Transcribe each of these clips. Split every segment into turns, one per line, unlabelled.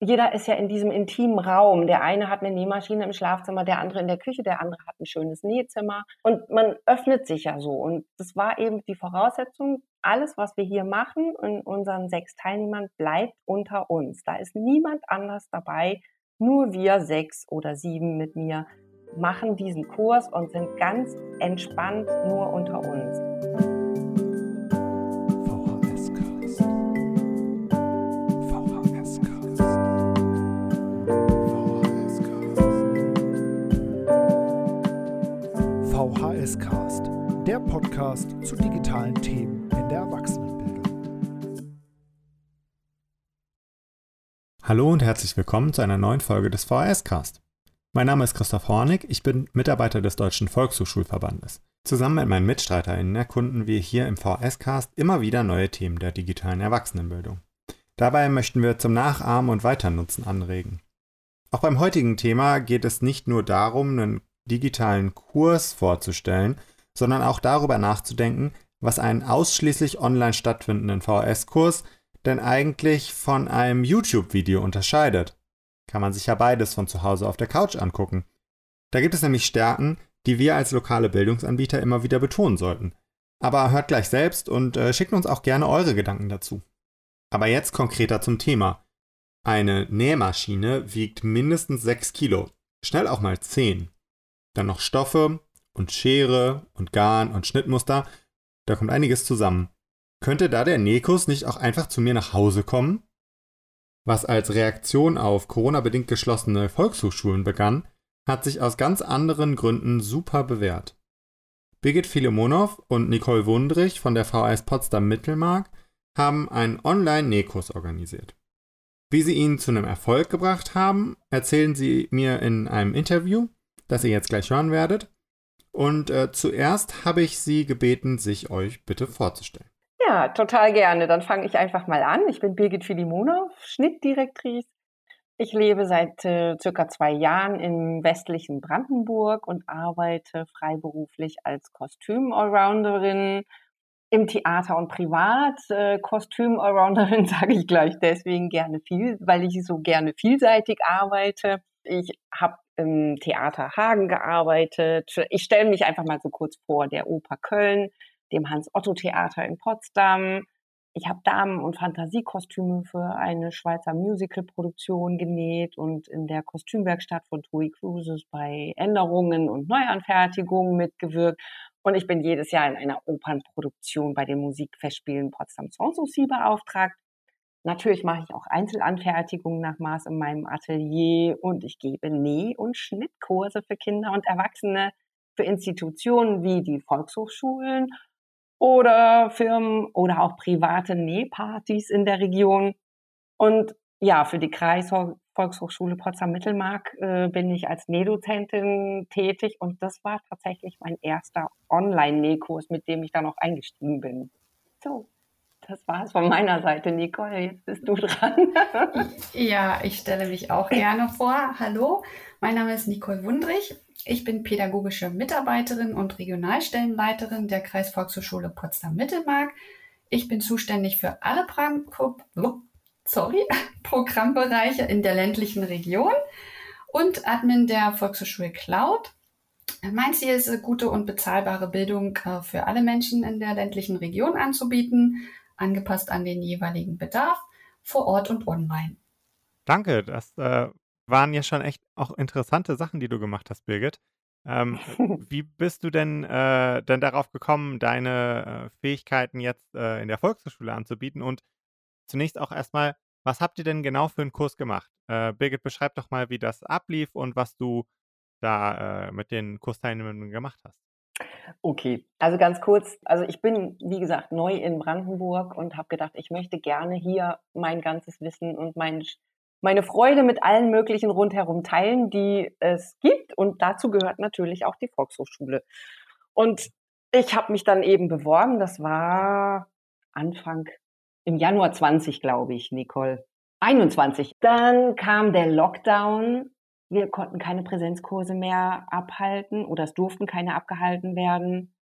jeder ist ja in diesem intimen Raum. Der eine hat eine Nähmaschine im Schlafzimmer, der andere in der Küche, der andere hat ein schönes Nähzimmer. Und man öffnet sich ja so. Und das war eben die Voraussetzung. Alles, was wir hier machen in unseren sechs Teilnehmern, bleibt unter uns. Da ist niemand anders dabei. Nur wir sechs oder sieben mit mir machen diesen Kurs und sind ganz entspannt nur unter uns.
VHS-Cast, der Podcast zu digitalen Themen in der Erwachsenenbildung.
Hallo und herzlich willkommen zu einer neuen Folge des VHS-Cast. Mein Name ist Christoph Hornig, ich bin Mitarbeiter des Deutschen Volkshochschulverbandes. Zusammen mit meinen MitstreiterInnen erkunden wir hier im VHS-Cast immer wieder neue Themen der digitalen Erwachsenenbildung. Dabei möchten wir zum Nachahmen und Weiternutzen anregen. Auch beim heutigen Thema geht es nicht nur darum, einen digitalen Kurs vorzustellen, sondern auch darüber nachzudenken, was einen ausschließlich online stattfindenden VHS-Kurs denn eigentlich von einem YouTube-Video unterscheidet. Kann man sich ja beides von zu Hause auf der Couch angucken. Da gibt es nämlich Stärken, die wir als lokale Bildungsanbieter immer wieder betonen sollten. Aber hört gleich selbst und äh, schickt uns auch gerne eure Gedanken dazu. Aber jetzt konkreter zum Thema. Eine Nähmaschine wiegt mindestens 6 Kilo, schnell auch mal 10 dann noch Stoffe und Schere und Garn und Schnittmuster. Da kommt einiges zusammen. Könnte da der Nekos nicht auch einfach zu mir nach Hause kommen? Was als Reaktion auf Corona-bedingt geschlossene Volkshochschulen begann, hat sich aus ganz anderen Gründen super bewährt. Birgit Filemonow und Nicole Wundrich von der VHS Potsdam Mittelmark haben einen Online-Nekos organisiert. Wie sie ihn zu einem Erfolg gebracht haben, erzählen sie mir in einem Interview das ihr jetzt gleich hören werdet. Und äh, zuerst habe ich Sie gebeten, sich euch bitte vorzustellen.
Ja, total gerne. Dann fange ich einfach mal an. Ich bin Birgit Filimonow, Schnittdirektrice. Ich lebe seit äh, circa zwei Jahren im westlichen Brandenburg und arbeite freiberuflich als Kostüm-Allrounderin im Theater und privat. Äh, Kostüm-Allrounderin sage ich gleich deswegen gerne viel, weil ich so gerne vielseitig arbeite. Ich habe im Theater Hagen gearbeitet. Ich stelle mich einfach mal so kurz vor, der Oper Köln, dem Hans-Otto-Theater in Potsdam. Ich habe Damen- und Fantasiekostüme für eine Schweizer Musical-Produktion genäht und in der Kostümwerkstatt von TUI Cruises bei Änderungen und Neuanfertigungen mitgewirkt. Und ich bin jedes Jahr in einer Opernproduktion bei den Musikfestspielen Potsdam Sanssouci beauftragt. Natürlich mache ich auch Einzelanfertigungen nach Maß in meinem Atelier und ich gebe Näh- und Schnittkurse für Kinder und Erwachsene für Institutionen wie die Volkshochschulen oder Firmen oder auch private Nähpartys in der Region. Und ja, für die Kreisvolkshochschule Potsdam-Mittelmark äh, bin ich als Nähdozentin tätig und das war tatsächlich mein erster Online-Nähkurs, mit dem ich dann auch eingestiegen bin. So, das war es von meiner Seite, Nicole. Jetzt bist du dran.
ja, ich stelle mich auch gerne vor. Hallo, mein Name ist Nicole Wundrich. Ich bin pädagogische Mitarbeiterin und Regionalstellenleiterin der Kreisvolkshochschule Potsdam-Mittelmark. Ich bin zuständig für alle sorry, Programmbereiche in der ländlichen Region und Admin der Volkshochschule Cloud. Mein Ziel ist, gute und bezahlbare Bildung äh, für alle Menschen in der ländlichen Region anzubieten angepasst an den jeweiligen Bedarf, vor Ort und online.
Danke, das äh, waren ja schon echt auch interessante Sachen, die du gemacht hast, Birgit. Ähm, wie bist du denn, äh, denn darauf gekommen, deine äh, Fähigkeiten jetzt äh, in der Volkshochschule anzubieten? Und zunächst auch erstmal, was habt ihr denn genau für einen Kurs gemacht? Äh, Birgit, beschreib doch mal, wie das ablief und was du da äh, mit den Kursteilnehmern gemacht hast.
Okay, also ganz kurz, also ich bin, wie gesagt, neu in Brandenburg und habe gedacht, ich möchte gerne hier mein ganzes Wissen und mein, meine Freude mit allen möglichen rundherum teilen, die es gibt. Und dazu gehört natürlich auch die Volkshochschule. Und ich habe mich dann eben beworben, das war Anfang im Januar 20, glaube ich, Nicole. 21. Dann kam der Lockdown wir konnten keine Präsenzkurse mehr abhalten oder es durften keine abgehalten werden.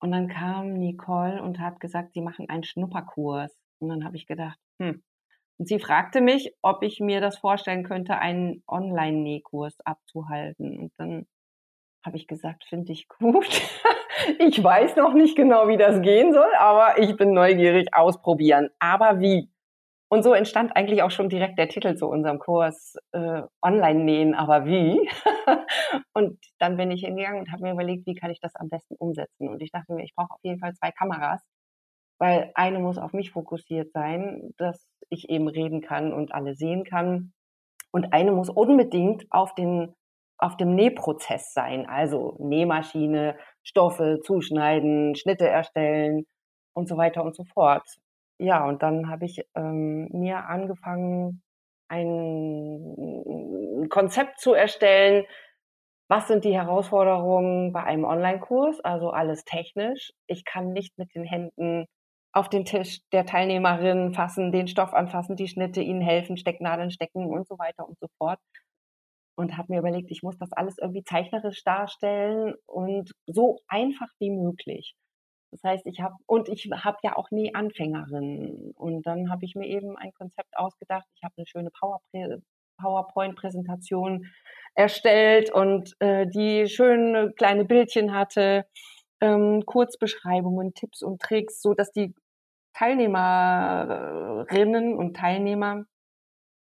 Und dann kam Nicole und hat gesagt, sie machen einen Schnupperkurs. Und dann habe ich gedacht, hm, Und sie fragte mich, ob ich mir das vorstellen könnte, einen Online-Nähkurs abzuhalten. Und dann habe ich gesagt, finde ich gut. ich weiß noch nicht genau, wie das gehen soll, aber ich bin neugierig ausprobieren. Aber wie? Und so entstand eigentlich auch schon direkt der Titel zu unserem Kurs äh, Online nähen, aber wie? und dann bin ich hingegangen und habe mir überlegt, wie kann ich das am besten umsetzen? Und ich dachte mir, ich brauche auf jeden Fall zwei Kameras, weil eine muss auf mich fokussiert sein, dass ich eben reden kann und alle sehen kann. Und eine muss unbedingt auf den auf dem Nähprozess sein, also Nähmaschine, Stoffe zuschneiden, Schnitte erstellen und so weiter und so fort. Ja, und dann habe ich ähm, mir angefangen, ein Konzept zu erstellen. Was sind die Herausforderungen bei einem Online-Kurs? Also alles technisch. Ich kann nicht mit den Händen auf den Tisch der Teilnehmerin fassen, den Stoff anfassen, die Schnitte ihnen helfen, Stecknadeln stecken und so weiter und so fort. Und habe mir überlegt, ich muss das alles irgendwie zeichnerisch darstellen und so einfach wie möglich. Das heißt, ich habe und ich habe ja auch nie Anfängerinnen. Und dann habe ich mir eben ein Konzept ausgedacht. Ich habe eine schöne PowerPoint-Präsentation erstellt und äh, die schöne kleine Bildchen hatte, ähm, Kurzbeschreibungen, Tipps und Tricks, so dass die Teilnehmerinnen und Teilnehmer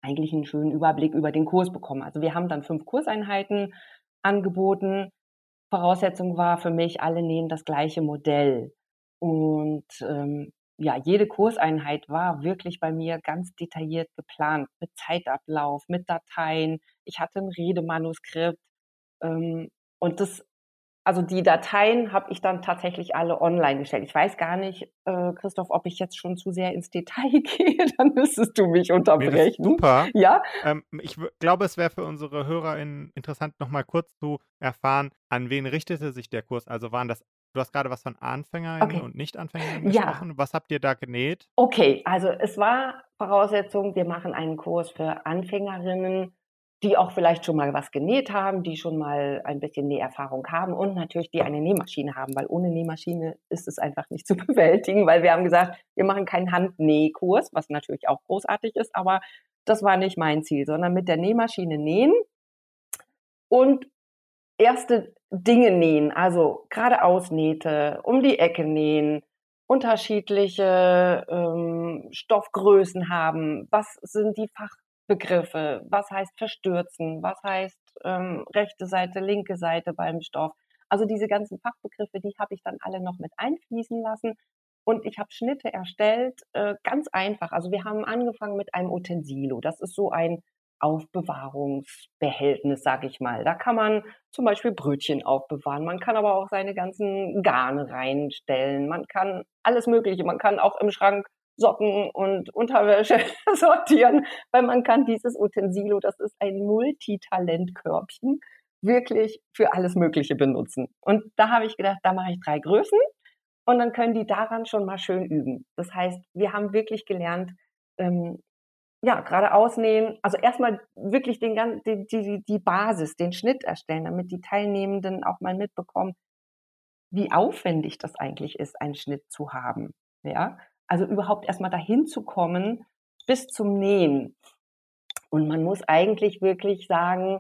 eigentlich einen schönen Überblick über den Kurs bekommen. Also wir haben dann fünf Kurseinheiten angeboten. Voraussetzung war für mich, alle nähen das gleiche Modell. Und ähm, ja, jede Kurseinheit war wirklich bei mir ganz detailliert geplant, mit Zeitablauf, mit Dateien. Ich hatte ein Redemanuskript. Ähm, und das also die Dateien habe ich dann tatsächlich alle online gestellt. Ich weiß gar nicht, äh, Christoph, ob ich jetzt schon zu sehr ins Detail gehe, dann müsstest du mich unterbrechen.
super. Ja. Ähm, ich glaube, es wäre für unsere HörerInnen interessant, nochmal kurz zu erfahren, an wen richtete sich der Kurs? Also waren das Du hast gerade was von AnfängerInnen okay. und Nicht-AnfängerInnen gesprochen. Ja. Was habt ihr da genäht?
Okay, also es war Voraussetzung, wir machen einen Kurs für Anfängerinnen die auch vielleicht schon mal was genäht haben, die schon mal ein bisschen Näherfahrung haben und natürlich die eine Nähmaschine haben, weil ohne Nähmaschine ist es einfach nicht zu bewältigen, weil wir haben gesagt, wir machen keinen Handnähkurs, was natürlich auch großartig ist, aber das war nicht mein Ziel, sondern mit der Nähmaschine nähen und erste Dinge nähen, also geradeaus Nähte, um die Ecke nähen, unterschiedliche ähm, Stoffgrößen haben, was sind die Fach Begriffe. Was heißt verstürzen? Was heißt ähm, rechte Seite, linke Seite beim Stoff? Also diese ganzen Fachbegriffe, die habe ich dann alle noch mit einfließen lassen. Und ich habe Schnitte erstellt, äh, ganz einfach. Also wir haben angefangen mit einem Utensilo. Das ist so ein Aufbewahrungsbehältnis, sage ich mal. Da kann man zum Beispiel Brötchen aufbewahren. Man kann aber auch seine ganzen Garne reinstellen. Man kann alles Mögliche. Man kann auch im Schrank Socken und Unterwäsche sortieren, weil man kann dieses Utensilo, das ist ein Multitalentkörbchen, wirklich für alles Mögliche benutzen. Und da habe ich gedacht, da mache ich drei Größen und dann können die daran schon mal schön üben. Das heißt, wir haben wirklich gelernt, ähm, ja, gerade ausnähen, also erstmal wirklich den, die, die, die Basis, den Schnitt erstellen, damit die Teilnehmenden auch mal mitbekommen, wie aufwendig das eigentlich ist, einen Schnitt zu haben. Ja, also überhaupt erstmal dahin zu kommen bis zum Nähen. Und man muss eigentlich wirklich sagen,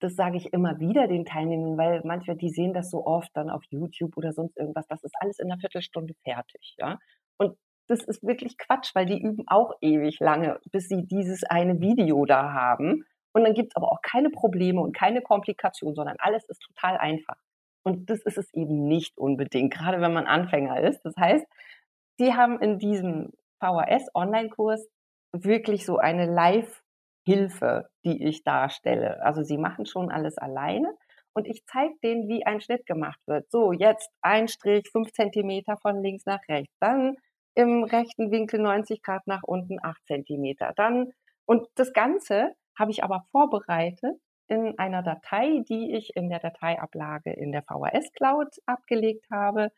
das sage ich immer wieder den Teilnehmern, weil manchmal die sehen das so oft dann auf YouTube oder sonst irgendwas. Das ist alles in einer Viertelstunde fertig, ja. Und das ist wirklich Quatsch, weil die üben auch ewig lange, bis sie dieses eine Video da haben. Und dann gibt es aber auch keine Probleme und keine Komplikationen, sondern alles ist total einfach. Und das ist es eben nicht unbedingt, gerade wenn man Anfänger ist. Das heißt, Sie haben in diesem VHS-Online-Kurs wirklich so eine Live-Hilfe, die ich darstelle. Also Sie machen schon alles alleine und ich zeige denen, wie ein Schnitt gemacht wird. So, jetzt ein Strich, fünf Zentimeter von links nach rechts, dann im rechten Winkel 90 Grad nach unten, acht Zentimeter. Dann, und das Ganze habe ich aber vorbereitet in einer Datei, die ich in der Dateiablage in der VHS Cloud abgelegt habe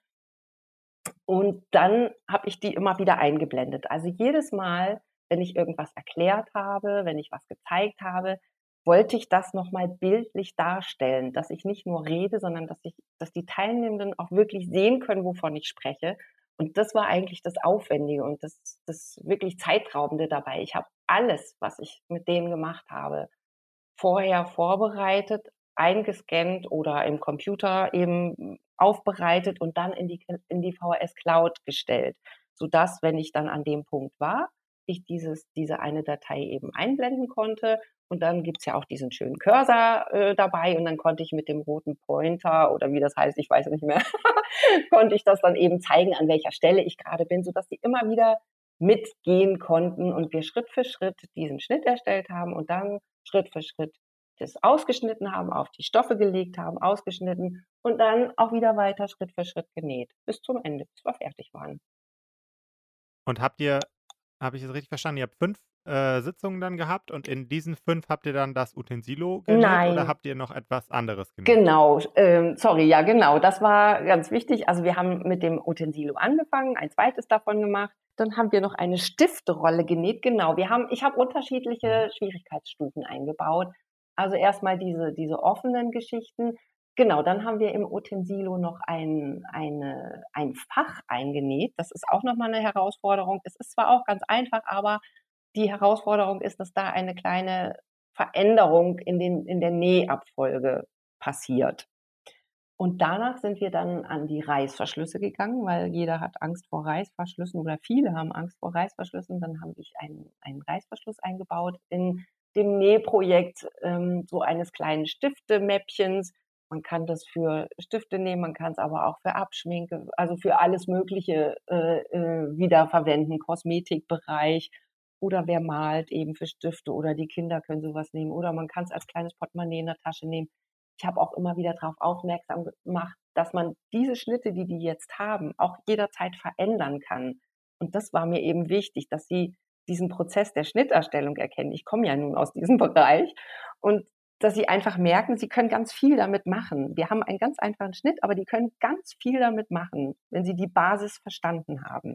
und dann habe ich die immer wieder eingeblendet. Also jedes Mal, wenn ich irgendwas erklärt habe, wenn ich was gezeigt habe, wollte ich das nochmal bildlich darstellen, dass ich nicht nur rede, sondern dass ich, dass die Teilnehmenden auch wirklich sehen können, wovon ich spreche. Und das war eigentlich das Aufwendige und das, das wirklich Zeitraubende dabei. Ich habe alles, was ich mit denen gemacht habe, vorher vorbereitet, eingescannt oder im Computer eben aufbereitet und dann in die, in die VHS Cloud gestellt, sodass, wenn ich dann an dem Punkt war, ich dieses, diese eine Datei eben einblenden konnte. Und dann gibt's ja auch diesen schönen Cursor äh, dabei und dann konnte ich mit dem roten Pointer oder wie das heißt, ich weiß nicht mehr, konnte ich das dann eben zeigen, an welcher Stelle ich gerade bin, sodass die immer wieder mitgehen konnten und wir Schritt für Schritt diesen Schnitt erstellt haben und dann Schritt für Schritt das ausgeschnitten haben, auf die Stoffe gelegt haben, ausgeschnitten und dann auch wieder weiter Schritt für Schritt genäht bis zum Ende, bis wir fertig waren.
Und habt ihr habe ich es richtig verstanden? Ihr habt fünf äh, Sitzungen dann gehabt und in diesen fünf habt ihr dann das Utensilo genäht
Nein.
oder habt ihr noch etwas anderes genäht?
Genau, ähm, sorry, ja genau, das war ganz wichtig. Also wir haben mit dem Utensilo angefangen, ein zweites davon gemacht. Dann haben wir noch eine Stiftrolle genäht. Genau, wir haben, ich habe unterschiedliche mhm. Schwierigkeitsstufen eingebaut. Also erstmal diese, diese offenen Geschichten, Genau, dann haben wir im Utensilo noch ein, eine, ein Fach eingenäht. Das ist auch nochmal eine Herausforderung. Es ist zwar auch ganz einfach, aber die Herausforderung ist, dass da eine kleine Veränderung in, den, in der Nähabfolge passiert. Und danach sind wir dann an die Reißverschlüsse gegangen, weil jeder hat Angst vor Reißverschlüssen oder viele haben Angst vor Reißverschlüssen. Dann habe ich einen, einen Reißverschluss eingebaut in dem Nähprojekt ähm, so eines kleinen Stiftemäppchens, man kann das für Stifte nehmen, man kann es aber auch für Abschminke, also für alles Mögliche äh, äh, wiederverwenden, Kosmetikbereich oder wer malt eben für Stifte oder die Kinder können sowas nehmen oder man kann es als kleines Portemonnaie in der Tasche nehmen. Ich habe auch immer wieder darauf aufmerksam gemacht, dass man diese Schnitte, die die jetzt haben, auch jederzeit verändern kann. Und das war mir eben wichtig, dass sie diesen Prozess der Schnitterstellung erkennen. Ich komme ja nun aus diesem Bereich und dass sie einfach merken, sie können ganz viel damit machen. Wir haben einen ganz einfachen Schnitt, aber die können ganz viel damit machen, wenn sie die Basis verstanden haben.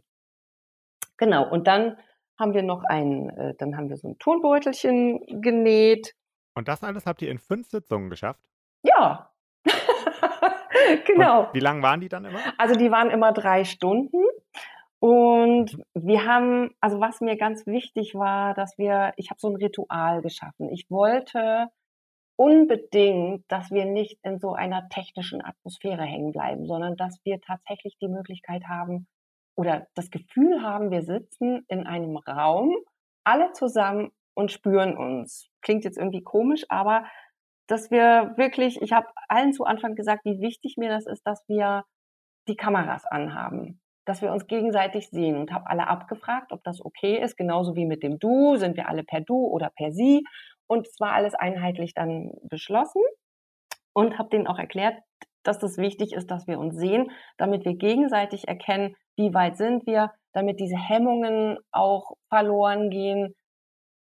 Genau. Und dann haben wir noch ein, äh, dann haben wir so ein Tonbeutelchen genäht.
Und das alles habt ihr in fünf Sitzungen geschafft?
Ja. genau.
Und wie lang waren die dann immer?
Also die waren immer drei Stunden. Und wir haben, also was mir ganz wichtig war, dass wir, ich habe so ein Ritual geschaffen. Ich wollte unbedingt, dass wir nicht in so einer technischen Atmosphäre hängen bleiben, sondern dass wir tatsächlich die Möglichkeit haben oder das Gefühl haben, wir sitzen in einem Raum, alle zusammen und spüren uns. Klingt jetzt irgendwie komisch, aber dass wir wirklich, ich habe allen zu Anfang gesagt, wie wichtig mir das ist, dass wir die Kameras anhaben, dass wir uns gegenseitig sehen und habe alle abgefragt, ob das okay ist, genauso wie mit dem Du, sind wir alle per Du oder per Sie und es war alles einheitlich dann beschlossen und habe denen auch erklärt, dass das wichtig ist, dass wir uns sehen, damit wir gegenseitig erkennen, wie weit sind wir, damit diese Hemmungen auch verloren gehen.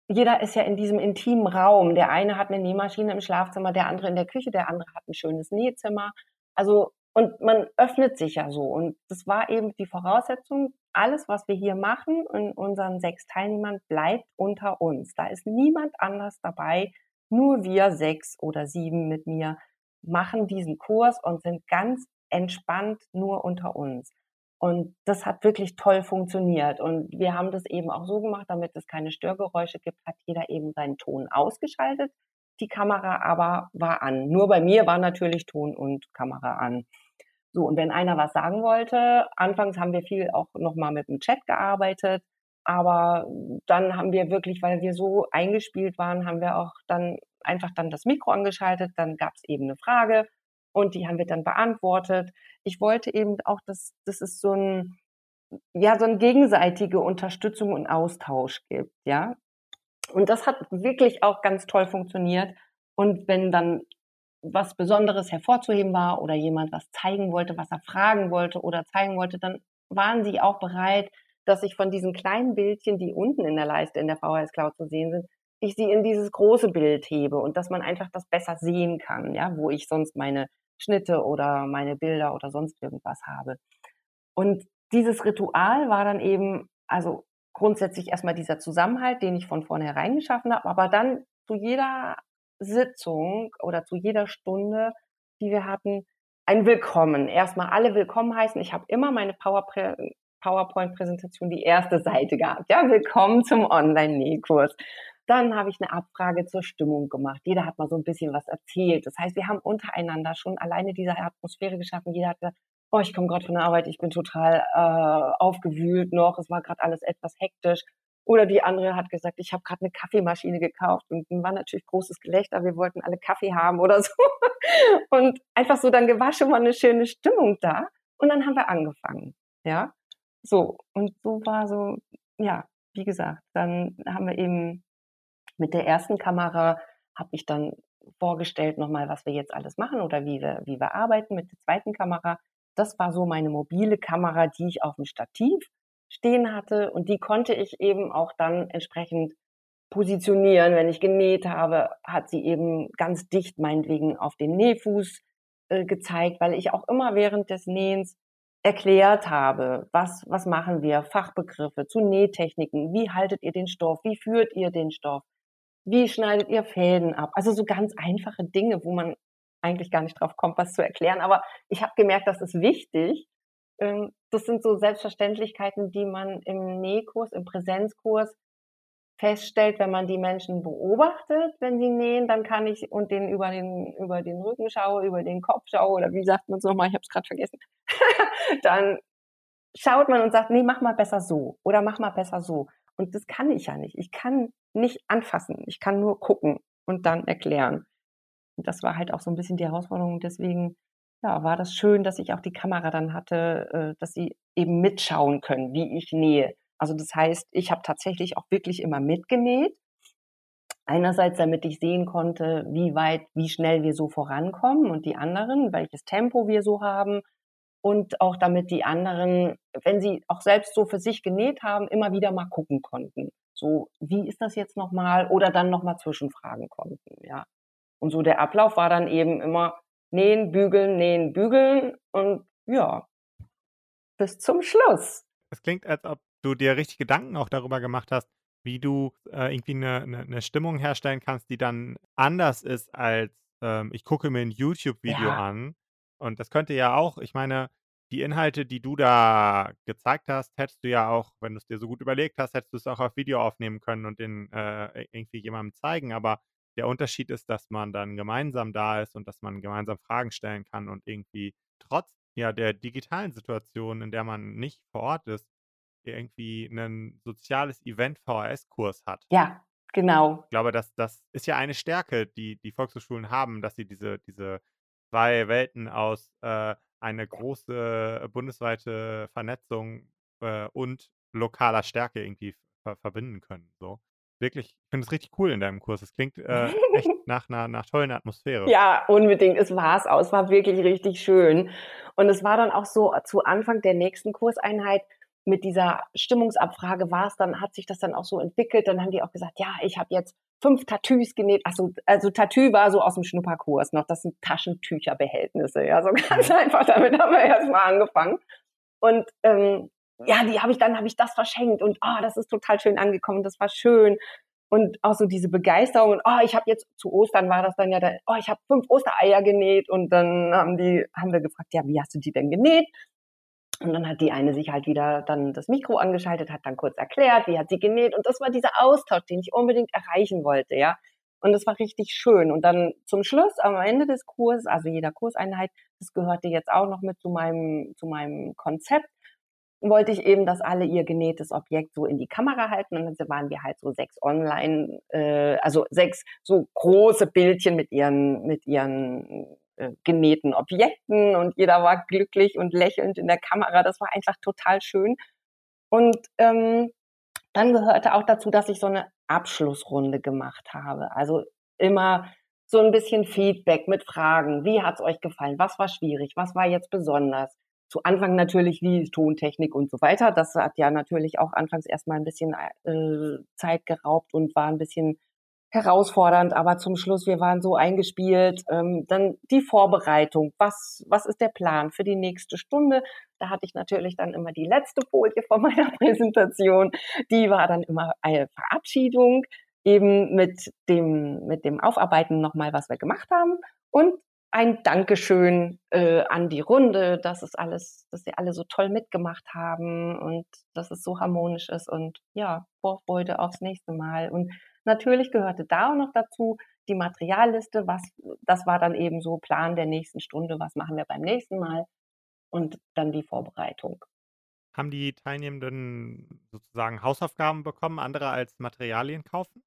Jeder ist ja in diesem intimen Raum. Der eine hat eine Nähmaschine im Schlafzimmer, der andere in der Küche, der andere hat ein schönes Nähzimmer. Also und man öffnet sich ja so. Und das war eben die Voraussetzung, alles, was wir hier machen in unseren sechs Teilnehmern, bleibt unter uns. Da ist niemand anders dabei. Nur wir sechs oder sieben mit mir machen diesen Kurs und sind ganz entspannt nur unter uns. Und das hat wirklich toll funktioniert. Und wir haben das eben auch so gemacht, damit es keine Störgeräusche gibt, hat jeder eben seinen Ton ausgeschaltet. Die Kamera aber war an. Nur bei mir war natürlich Ton und Kamera an. So, und wenn einer was sagen wollte, anfangs haben wir viel auch nochmal mit dem Chat gearbeitet, aber dann haben wir wirklich, weil wir so eingespielt waren, haben wir auch dann einfach dann das Mikro angeschaltet, dann gab es eben eine Frage und die haben wir dann beantwortet. Ich wollte eben auch, dass, dass es so ein, ja, so eine gegenseitige Unterstützung und Austausch gibt, ja. Und das hat wirklich auch ganz toll funktioniert. Und wenn dann was Besonderes hervorzuheben war oder jemand was zeigen wollte, was er fragen wollte oder zeigen wollte, dann waren sie auch bereit, dass ich von diesen kleinen Bildchen, die unten in der Leiste in der VHS Cloud zu sehen sind, ich sie in dieses große Bild hebe und dass man einfach das besser sehen kann, ja, wo ich sonst meine Schnitte oder meine Bilder oder sonst irgendwas habe. Und dieses Ritual war dann eben, also grundsätzlich erstmal dieser Zusammenhalt, den ich von vornherein geschaffen habe, aber dann zu jeder Sitzung oder zu jeder Stunde, die wir hatten, ein Willkommen. Erstmal alle willkommen heißen. Ich habe immer meine PowerPoint-Präsentation die erste Seite gehabt. Ja, willkommen zum Online-Nähkurs. Dann habe ich eine Abfrage zur Stimmung gemacht. Jeder hat mal so ein bisschen was erzählt. Das heißt, wir haben untereinander schon alleine diese Atmosphäre geschaffen. Jeder hat gesagt, oh, ich komme gerade von der Arbeit, ich bin total äh, aufgewühlt noch, es war gerade alles etwas hektisch. Oder die andere hat gesagt, ich habe gerade eine Kaffeemaschine gekauft und dann war natürlich großes Gelächter, wir wollten alle Kaffee haben oder so. Und einfach so dann war eine schöne Stimmung da. Und dann haben wir angefangen. Ja, so. Und so war so, ja, wie gesagt, dann haben wir eben mit der ersten Kamera habe ich dann vorgestellt nochmal, was wir jetzt alles machen oder wie wir, wie wir arbeiten mit der zweiten Kamera. Das war so meine mobile Kamera, die ich auf dem Stativ stehen hatte und die konnte ich eben auch dann entsprechend positionieren. Wenn ich genäht habe, hat sie eben ganz dicht meinetwegen auf den Nähfuß äh, gezeigt, weil ich auch immer während des Nähens erklärt habe, was, was machen wir, Fachbegriffe zu Nähtechniken, wie haltet ihr den Stoff, wie führt ihr den Stoff, wie schneidet ihr Fäden ab. Also so ganz einfache Dinge, wo man eigentlich gar nicht drauf kommt, was zu erklären. Aber ich habe gemerkt, das ist wichtig. Ähm, das sind so Selbstverständlichkeiten, die man im Nähkurs, im Präsenzkurs feststellt, wenn man die Menschen beobachtet, wenn sie nähen, dann kann ich und den über den über den Rücken schaue, über den Kopf schaue oder wie sagt man es nochmal, ich habe es gerade vergessen, dann schaut man und sagt, nee, mach mal besser so oder mach mal besser so. Und das kann ich ja nicht. Ich kann nicht anfassen. Ich kann nur gucken und dann erklären. Und das war halt auch so ein bisschen die Herausforderung. Deswegen ja, war das schön, dass ich auch die Kamera dann hatte, äh, dass sie eben mitschauen können, wie ich nähe. Also das heißt, ich habe tatsächlich auch wirklich immer mitgenäht. Einerseits, damit ich sehen konnte, wie weit, wie schnell wir so vorankommen und die anderen, welches Tempo wir so haben. Und auch damit die anderen, wenn sie auch selbst so für sich genäht haben, immer wieder mal gucken konnten. So, wie ist das jetzt nochmal? Oder dann nochmal Zwischenfragen konnten, ja. Und so der Ablauf war dann eben immer nähen, bügeln, nähen, bügeln und ja, bis zum Schluss.
Es klingt, als ob du dir richtig Gedanken auch darüber gemacht hast, wie du äh, irgendwie eine, eine, eine, Stimmung herstellen kannst, die dann anders ist als ähm, ich gucke mir ein YouTube-Video ja. an. Und das könnte ja auch, ich meine, die Inhalte, die du da gezeigt hast, hättest du ja auch, wenn du es dir so gut überlegt hast, hättest du es auch auf Video aufnehmen können und den äh, irgendwie jemandem zeigen. Aber der Unterschied ist, dass man dann gemeinsam da ist und dass man gemeinsam Fragen stellen kann und irgendwie trotz ja der digitalen Situation, in der man nicht vor Ort ist, irgendwie ein soziales Event-VHS-Kurs hat.
Ja, genau.
Ich glaube, das, das ist ja eine Stärke, die die Volkshochschulen haben, dass sie diese, diese zwei Welten aus äh, eine große bundesweite Vernetzung äh, und lokaler Stärke irgendwie ver verbinden können. So. Wirklich, ich finde es richtig cool in deinem Kurs. Es klingt äh, echt nach einer nach tollen Atmosphäre.
Ja, unbedingt. Es war es auch. Es war wirklich richtig schön. Und es war dann auch so zu Anfang der nächsten Kurseinheit, mit dieser Stimmungsabfrage war es dann, hat sich das dann auch so entwickelt. Dann haben die auch gesagt, ja, ich habe jetzt fünf Tattoos genäht. Also, also Tattoo war so aus dem Schnupperkurs noch. Das sind Taschentücherbehältnisse. Ja, so ganz mhm. einfach. Damit haben wir erstmal angefangen. Und ähm, ja, die habe ich dann habe ich das verschenkt und ah, oh, das ist total schön angekommen. Das war schön und auch so diese Begeisterung und oh, ich habe jetzt zu Ostern war das dann ja, da, oh, ich habe fünf Ostereier genäht und dann haben die haben wir gefragt, ja, wie hast du die denn genäht? Und dann hat die eine sich halt wieder dann das Mikro angeschaltet, hat dann kurz erklärt, wie hat sie genäht. Und das war dieser Austausch, den ich unbedingt erreichen wollte, ja. Und das war richtig schön. Und dann zum Schluss, am Ende des Kurses, also jeder Kurseinheit, das gehörte jetzt auch noch mit zu meinem, zu meinem Konzept, wollte ich eben, dass alle ihr genähtes Objekt so in die Kamera halten. Und dann waren wir halt so sechs online, äh, also sechs so große Bildchen mit ihren, mit ihren äh, genähten Objekten und jeder war glücklich und lächelnd in der Kamera. Das war einfach total schön. Und ähm, dann gehörte auch dazu, dass ich so eine Abschlussrunde gemacht habe. Also immer so ein bisschen Feedback mit Fragen. Wie hat's euch gefallen? Was war schwierig? Was war jetzt besonders? Zu Anfang natürlich wie Tontechnik und so weiter. Das hat ja natürlich auch anfangs erstmal ein bisschen äh, Zeit geraubt und war ein bisschen herausfordernd, aber zum Schluss, wir waren so eingespielt. Ähm, dann die Vorbereitung. Was, was ist der Plan für die nächste Stunde? Da hatte ich natürlich dann immer die letzte Folie von meiner Präsentation. Die war dann immer eine Verabschiedung, eben mit dem, mit dem Aufarbeiten nochmal, was wir gemacht haben. Und ein Dankeschön äh, an die Runde, dass es alles, dass sie alle so toll mitgemacht haben und dass es so harmonisch ist und ja, Vorfreude aufs nächste Mal. Und natürlich gehörte da auch noch dazu die Materialliste, was, das war dann eben so Plan der nächsten Stunde, was machen wir beim nächsten Mal und dann die Vorbereitung.
Haben die Teilnehmenden sozusagen Hausaufgaben bekommen, andere als Materialien kaufen?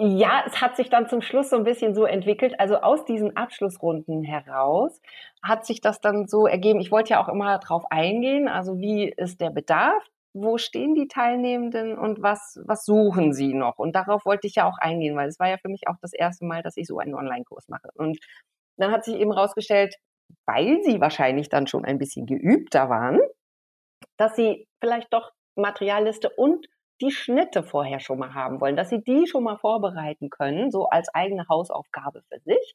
Ja, es hat sich dann zum Schluss so ein bisschen so entwickelt. Also aus diesen Abschlussrunden heraus hat sich das dann so ergeben. Ich wollte ja auch immer darauf eingehen. Also wie ist der Bedarf? Wo stehen die Teilnehmenden und was, was suchen sie noch? Und darauf wollte ich ja auch eingehen, weil es war ja für mich auch das erste Mal, dass ich so einen Online-Kurs mache. Und dann hat sich eben herausgestellt, weil sie wahrscheinlich dann schon ein bisschen geübter waren, dass sie vielleicht doch Materialliste und die Schnitte vorher schon mal haben wollen, dass sie die schon mal vorbereiten können, so als eigene Hausaufgabe für sich.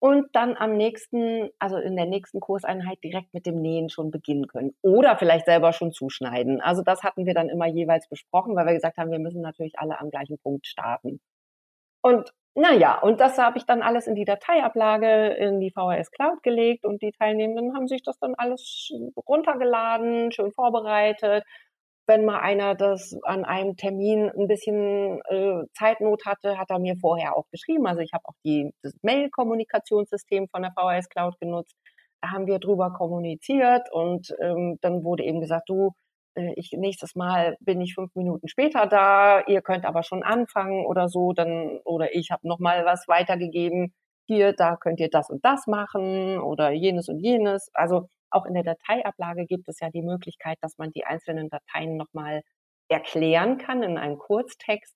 Und dann am nächsten, also in der nächsten Kurseinheit direkt mit dem Nähen schon beginnen können. Oder vielleicht selber schon zuschneiden. Also das hatten wir dann immer jeweils besprochen, weil wir gesagt haben, wir müssen natürlich alle am gleichen Punkt starten. Und naja, und das habe ich dann alles in die Dateiablage in die VHS Cloud gelegt und die Teilnehmenden haben sich das dann alles runtergeladen, schön vorbereitet wenn mal einer das an einem Termin ein bisschen äh, Zeitnot hatte, hat er mir vorher auch geschrieben. Also ich habe auch die, das Mail-Kommunikationssystem von der VHS Cloud genutzt. Da haben wir drüber kommuniziert und ähm, dann wurde eben gesagt, du, äh, ich nächstes Mal bin ich fünf Minuten später da, ihr könnt aber schon anfangen oder so, dann oder ich habe noch mal was weitergegeben. Hier, da könnt ihr das und das machen oder jenes und jenes. Also auch in der Dateiablage gibt es ja die Möglichkeit, dass man die einzelnen Dateien nochmal erklären kann in einem Kurztext.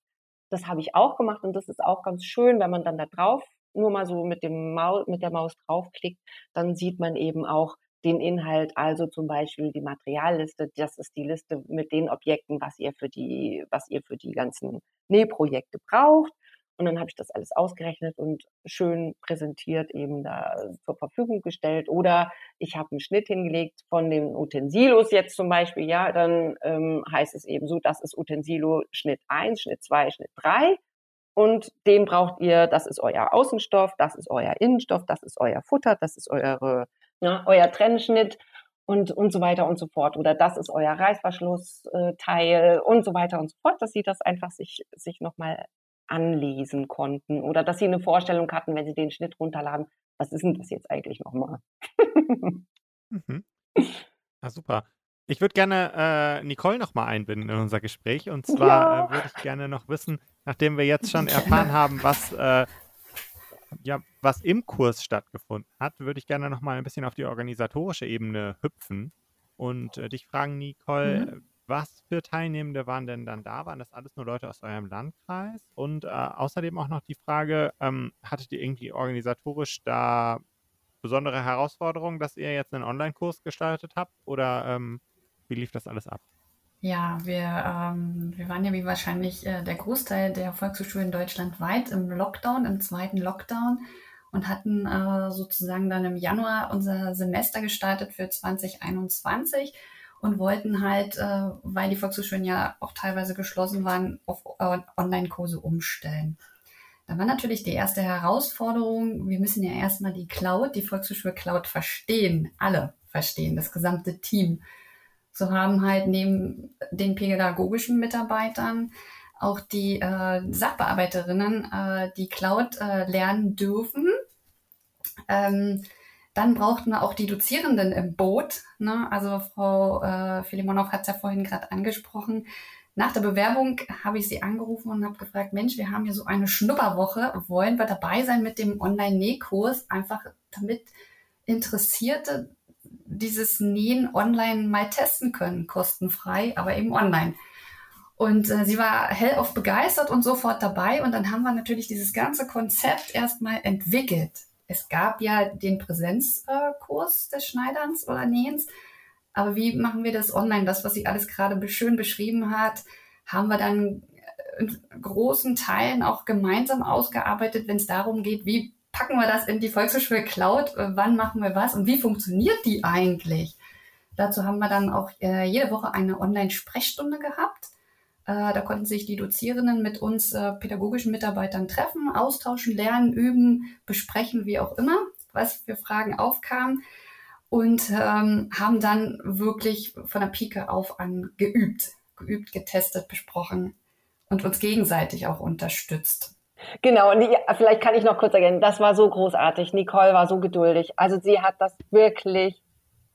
Das habe ich auch gemacht und das ist auch ganz schön, wenn man dann da drauf nur mal so mit dem Maus, mit der Maus draufklickt, dann sieht man eben auch den Inhalt, also zum Beispiel die Materialliste. Das ist die Liste mit den Objekten, was ihr für die, was ihr für die ganzen Nähprojekte braucht. Und dann habe ich das alles ausgerechnet und schön präsentiert eben da zur Verfügung gestellt. Oder ich habe einen Schnitt hingelegt von den Utensilos jetzt zum Beispiel. Ja, dann ähm, heißt es eben so, das ist Utensilo Schnitt 1, Schnitt 2, Schnitt 3. Und den braucht ihr, das ist euer Außenstoff, das ist euer Innenstoff, das ist euer Futter, das ist eure, ja, euer Trennschnitt und, und so weiter und so fort. Oder das ist euer Reißverschlussteil und so weiter und so fort, dass sie das einfach sich, sich nochmal anlesen konnten oder dass sie eine Vorstellung hatten, wenn sie den Schnitt runterladen, was ist denn das jetzt eigentlich nochmal?
mhm. Ah, super. Ich würde gerne äh, Nicole nochmal einbinden in unser Gespräch. Und zwar ja. äh, würde ich gerne noch wissen, nachdem wir jetzt schon erfahren haben, was, äh, ja, was im Kurs stattgefunden hat, würde ich gerne nochmal ein bisschen auf die organisatorische Ebene hüpfen und äh, dich fragen, Nicole, mhm. Was für Teilnehmende waren denn dann da? Waren das alles nur Leute aus eurem Landkreis? Und äh, außerdem auch noch die Frage, ähm, hattet ihr irgendwie organisatorisch da besondere Herausforderungen, dass ihr jetzt einen Online-Kurs gestaltet habt? Oder ähm, wie lief das alles ab?
Ja, wir, ähm, wir waren ja wie wahrscheinlich äh, der Großteil der Volkshochschulen deutschlandweit im Lockdown, im zweiten Lockdown und hatten äh, sozusagen dann im Januar unser Semester gestartet für 2021 und wollten halt, äh, weil die Volkshochschulen ja auch teilweise geschlossen waren, auf äh, Online-Kurse umstellen. Da war natürlich die erste Herausforderung, wir müssen ja erstmal die Cloud, die Volkshochschule Cloud verstehen, alle verstehen, das gesamte Team. So haben halt neben den pädagogischen Mitarbeitern auch die äh, Sachbearbeiterinnen äh, die Cloud äh, lernen dürfen. Ähm, dann brauchten wir auch die Dozierenden im Boot. Ne? Also Frau äh, Filimonov hat es ja vorhin gerade angesprochen. Nach der Bewerbung habe ich sie angerufen und habe gefragt, Mensch, wir haben hier so eine Schnupperwoche. Wollen wir dabei sein mit dem Online-Nähkurs? Einfach damit Interessierte dieses Nähen online mal testen können, kostenfrei, aber eben online. Und äh, sie war hellauf begeistert und sofort dabei. Und dann haben wir natürlich dieses ganze Konzept erstmal entwickelt es gab ja den Präsenzkurs des Schneiderns oder Nähens, aber wie machen wir das online? Das, was sie alles gerade schön beschrieben hat, haben wir dann in großen Teilen auch gemeinsam ausgearbeitet, wenn es darum geht, wie packen wir das in die Volkshochschule Cloud, äh, wann machen wir was und wie funktioniert die eigentlich? Dazu haben wir dann auch äh, jede Woche eine Online-Sprechstunde gehabt äh, da konnten sich die Dozierenden mit uns äh, pädagogischen Mitarbeitern treffen, austauschen, lernen, üben, besprechen, wie auch immer. was für Fragen aufkamen und ähm, haben dann wirklich von der Pike auf an geübt, geübt, getestet, besprochen und uns gegenseitig auch unterstützt.
Genau, und die, vielleicht kann ich noch kurz ergänzen, das war so großartig. Nicole war so geduldig. Also sie hat das wirklich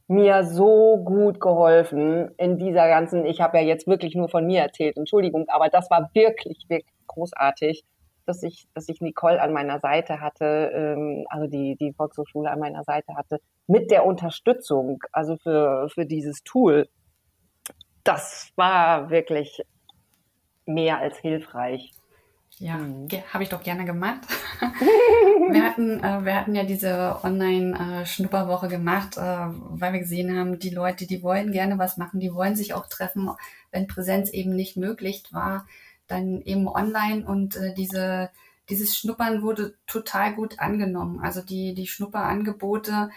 mir so gut geholfen in dieser ganzen, ich habe ja jetzt wirklich nur von mir erzählt, Entschuldigung, aber das war wirklich, wirklich großartig, dass ich, dass ich Nicole an meiner Seite hatte, ähm, also die, die Volkshochschule an meiner Seite hatte, mit der Unterstützung, also für, für dieses Tool. Das war wirklich mehr als hilfreich.
Ja, mhm. habe ich doch gerne gemacht. wir, hatten, äh, wir hatten ja diese Online-Schnupperwoche äh, gemacht, äh, weil wir gesehen haben, die Leute, die wollen gerne was machen, die wollen sich auch treffen, wenn Präsenz eben nicht möglich war, dann eben online und äh, diese, dieses Schnuppern wurde total gut angenommen. Also die, die Schnupperangebote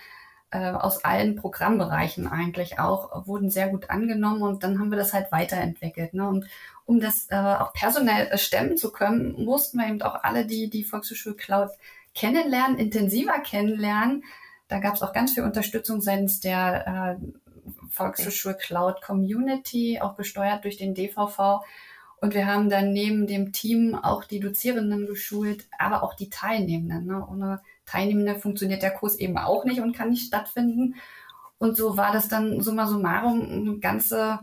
äh, aus allen Programmbereichen eigentlich auch wurden sehr gut angenommen und dann haben wir das halt weiterentwickelt. Ne? Und um das äh, auch personell äh, stemmen zu können, mussten wir eben auch alle, die die Volkshochschule Cloud kennenlernen, intensiver kennenlernen. Da gab es auch ganz viel Unterstützung seitens der äh, Volkshochschule Cloud Community, auch gesteuert durch den DVV. Und wir haben dann neben dem Team auch die Dozierenden geschult, aber auch die Teilnehmenden. Ne? Ohne Teilnehmende funktioniert der Kurs eben auch nicht und kann nicht stattfinden. Und so war das dann summa summarum eine ganze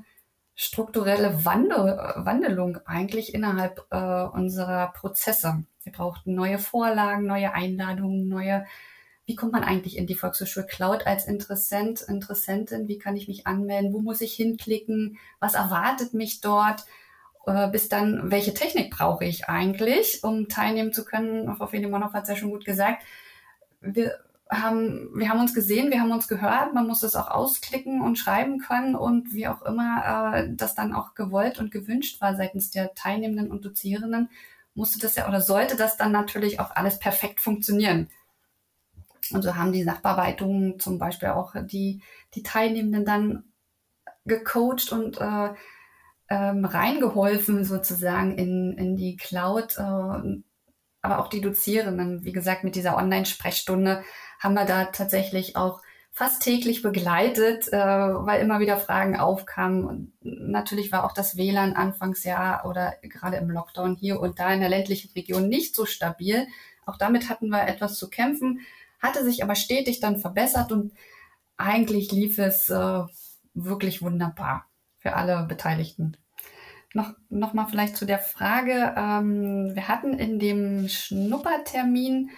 strukturelle Wandel, Wandelung eigentlich innerhalb äh, unserer Prozesse. Wir brauchten neue Vorlagen, neue Einladungen, neue, wie kommt man eigentlich in die Volkshochschule Cloud als Interessent, Interessentin, wie kann ich mich anmelden, wo muss ich hinklicken, was erwartet mich dort, äh, bis dann, welche Technik brauche ich eigentlich, um teilnehmen zu können. Frau Felimonov hat es ja schon gut gesagt. Wir haben, wir haben uns gesehen, wir haben uns gehört, man muss das auch ausklicken und schreiben können und wie auch immer äh, das dann auch gewollt und gewünscht war seitens der Teilnehmenden und Dozierenden, musste das ja oder sollte das dann natürlich auch alles perfekt funktionieren. Und so haben die Sachbearbeitungen zum Beispiel auch die, die Teilnehmenden dann gecoacht und äh, ähm, reingeholfen sozusagen in, in die Cloud, äh, aber auch die Dozierenden, wie gesagt, mit dieser Online-Sprechstunde haben wir da tatsächlich auch fast täglich begleitet, äh, weil immer wieder Fragen aufkamen. Und natürlich war auch das WLAN Anfangsjahr oder gerade im Lockdown hier und da in der ländlichen Region nicht so stabil. Auch damit hatten wir etwas zu kämpfen, hatte sich aber stetig dann verbessert und eigentlich lief es äh, wirklich wunderbar für alle Beteiligten. Noch, noch mal vielleicht zu der Frage, ähm, wir hatten in dem Schnuppertermin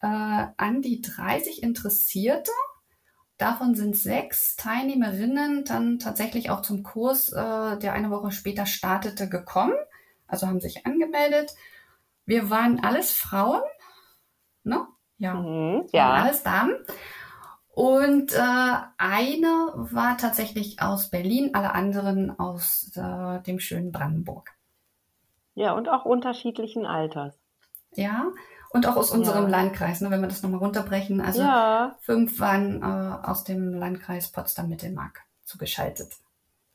äh, an die 30 Interessierte. Davon sind sechs Teilnehmerinnen dann tatsächlich auch zum Kurs, äh, der eine Woche später startete, gekommen. Also haben sich angemeldet. Wir waren alles Frauen, ne? Ja, mhm, ja. alles Damen. Und äh, eine war tatsächlich aus Berlin, alle anderen aus äh, dem schönen Brandenburg.
Ja, und auch unterschiedlichen Alters.
Ja, und auch aus unserem ja. Landkreis, ne, wenn wir das nochmal runterbrechen. Also ja. fünf waren äh, aus dem Landkreis Potsdam-Mittelmark zugeschaltet.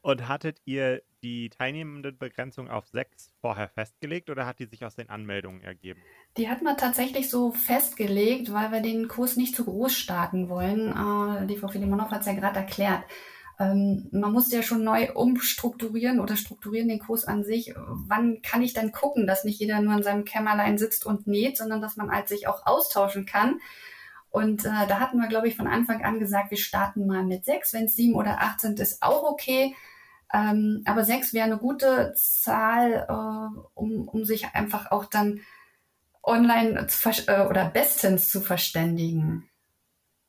Und hattet ihr die Teilnehmendenbegrenzung auf sechs vorher festgelegt oder hat die sich aus den Anmeldungen ergeben?
Die hat man tatsächlich so festgelegt, weil wir den Kurs nicht zu groß starten wollen. Äh, die Frau Filimonov hat es ja gerade erklärt ähm, man muss ja schon neu umstrukturieren oder strukturieren den Kurs an sich. Wann kann ich dann gucken, dass nicht jeder nur in seinem Kämmerlein sitzt und näht, sondern dass man halt sich auch austauschen kann? Und äh, da hatten wir, glaube ich, von Anfang an gesagt, wir starten mal mit sechs. Wenn es sieben oder acht sind, ist auch okay. Ähm, aber sechs wäre eine gute Zahl, äh, um, um sich einfach auch dann online zu äh, oder bestens zu verständigen.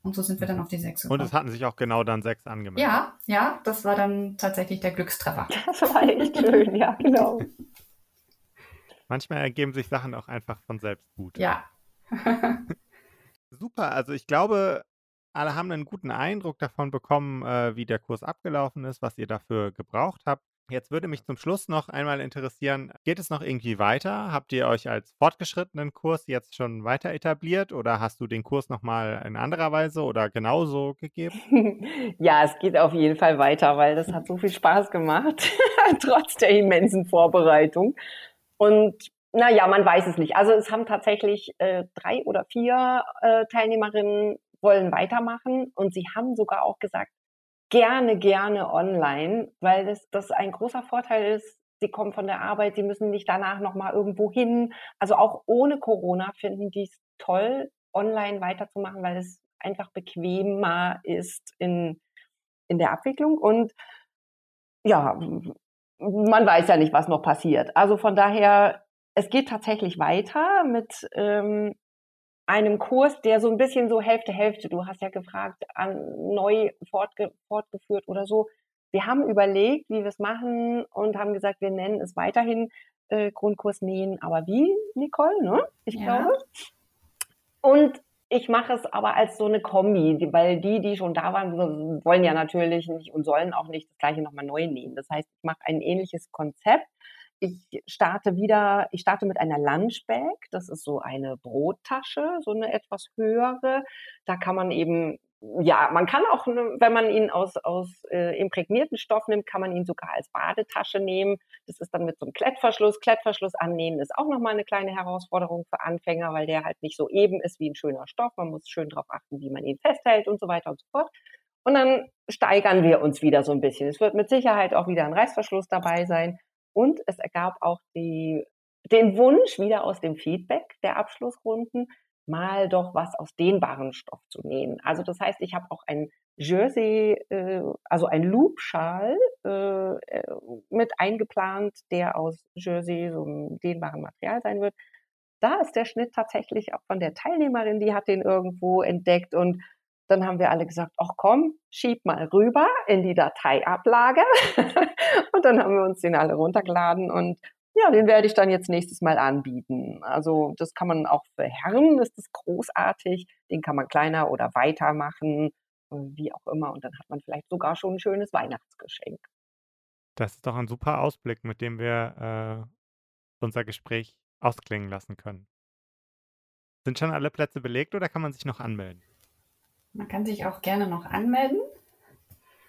Und so sind wir dann auf die sechs
gekommen. Und es hatten sich auch genau dann sechs angemeldet.
Ja, ja, das war dann tatsächlich der Glückstreffer.
Das war echt schön, ja, genau.
Manchmal ergeben sich Sachen auch einfach von selbst gut.
Ja.
Super, also ich glaube, alle haben einen guten Eindruck davon bekommen, äh, wie der Kurs abgelaufen ist, was ihr dafür gebraucht habt. Jetzt würde mich zum Schluss noch einmal interessieren, geht es noch irgendwie weiter? Habt ihr euch als fortgeschrittenen Kurs jetzt schon weiter etabliert oder hast du den Kurs nochmal in anderer Weise oder genauso gegeben?
Ja, es geht auf jeden Fall weiter, weil das hat so viel Spaß gemacht, trotz der immensen Vorbereitung. Und naja, man weiß es nicht. Also es haben tatsächlich äh, drei oder vier äh, Teilnehmerinnen wollen weitermachen und sie haben sogar auch gesagt, gerne, gerne online, weil das, das ein großer Vorteil ist. Sie kommen von der Arbeit, sie müssen nicht danach nochmal irgendwo hin. Also auch ohne Corona finden die es toll, online weiterzumachen, weil es einfach bequemer ist in, in der Abwicklung. Und ja, man weiß ja nicht, was noch passiert. Also von daher, es geht tatsächlich weiter mit ähm, einem Kurs, der so ein bisschen so Hälfte, Hälfte, du hast ja gefragt, an, neu fortge fortgeführt oder so. Wir haben überlegt, wie wir es machen und haben gesagt, wir nennen es weiterhin äh, Grundkurs nähen, aber wie, Nicole, ne? Ich ja. glaube. Und ich mache es aber als so eine Kombi, weil die, die schon da waren, wollen ja natürlich nicht und sollen auch nicht das gleiche nochmal neu nähen. Das heißt, ich mache ein ähnliches Konzept. Ich starte wieder, ich starte mit einer Lunchbag. Das ist so eine Brottasche, so eine etwas höhere. Da kann man eben ja, man kann auch, ne, wenn man ihn aus, aus äh, imprägnierten Stoff nimmt, kann man ihn sogar als Badetasche nehmen. Das ist dann mit so einem Klettverschluss. Klettverschluss annehmen ist auch nochmal eine kleine Herausforderung für Anfänger, weil der halt nicht so eben ist wie ein schöner Stoff. Man muss schön darauf achten, wie man ihn festhält und so weiter und so fort. Und dann steigern wir uns wieder so ein bisschen. Es wird mit Sicherheit auch wieder ein Reißverschluss dabei sein. Und es ergab auch die, den Wunsch wieder aus dem Feedback der Abschlussrunden, mal doch was aus dehnbarem Stoff zu nähen. Also das heißt, ich habe auch ein Jersey, äh, also ein Loopschal äh, äh, mit eingeplant, der aus Jersey, so einem dehnbaren Material sein wird. Da ist der Schnitt tatsächlich auch von der Teilnehmerin, die hat den irgendwo entdeckt und dann haben wir alle gesagt, ach komm, schieb mal rüber in die Dateiablage. und dann haben wir uns den alle runtergeladen und ja, den werde ich dann jetzt nächstes Mal anbieten. Also das kann man auch für Herren, ist das großartig. Den kann man kleiner oder weiter machen, wie auch immer. Und dann hat man vielleicht sogar schon ein schönes Weihnachtsgeschenk.
Das ist doch ein super Ausblick, mit dem wir äh, unser Gespräch ausklingen lassen können. Sind schon alle Plätze belegt oder kann man sich noch anmelden?
Man kann sich auch gerne noch anmelden.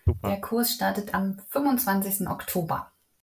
Super. Der Kurs startet am 25. Oktober.